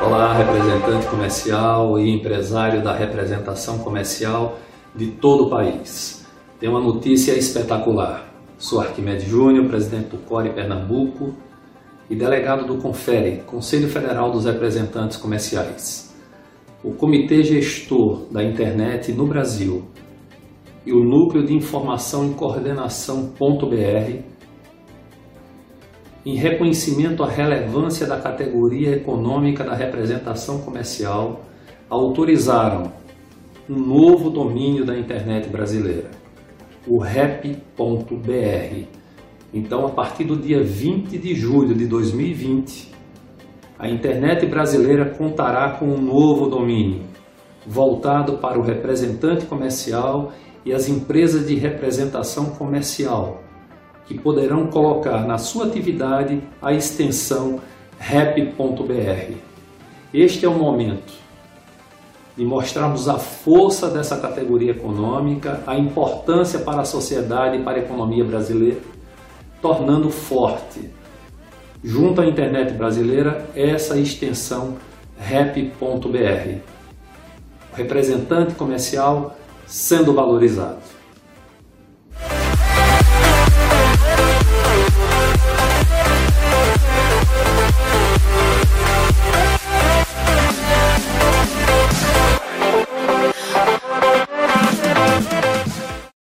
Olá, representante comercial e empresário da representação comercial de todo o país. Tem uma notícia espetacular. Sou Arquimedes Júnior, presidente do CORE Pernambuco e delegado do CONFERE, Conselho Federal dos Representantes Comerciais. O Comitê Gestor da Internet no Brasil e o Núcleo de Informação e Coordenação.br em reconhecimento à relevância da categoria econômica da representação comercial, autorizaram um novo domínio da internet brasileira, o rep.br. Então, a partir do dia 20 de julho de 2020, a internet brasileira contará com um novo domínio, voltado para o representante comercial e as empresas de representação comercial, que poderão colocar na sua atividade a extensão rep.br. Este é o momento de mostrarmos a força dessa categoria econômica, a importância para a sociedade e para a economia brasileira, tornando forte, junto à internet brasileira, essa extensão rep.br. O representante comercial sendo valorizado.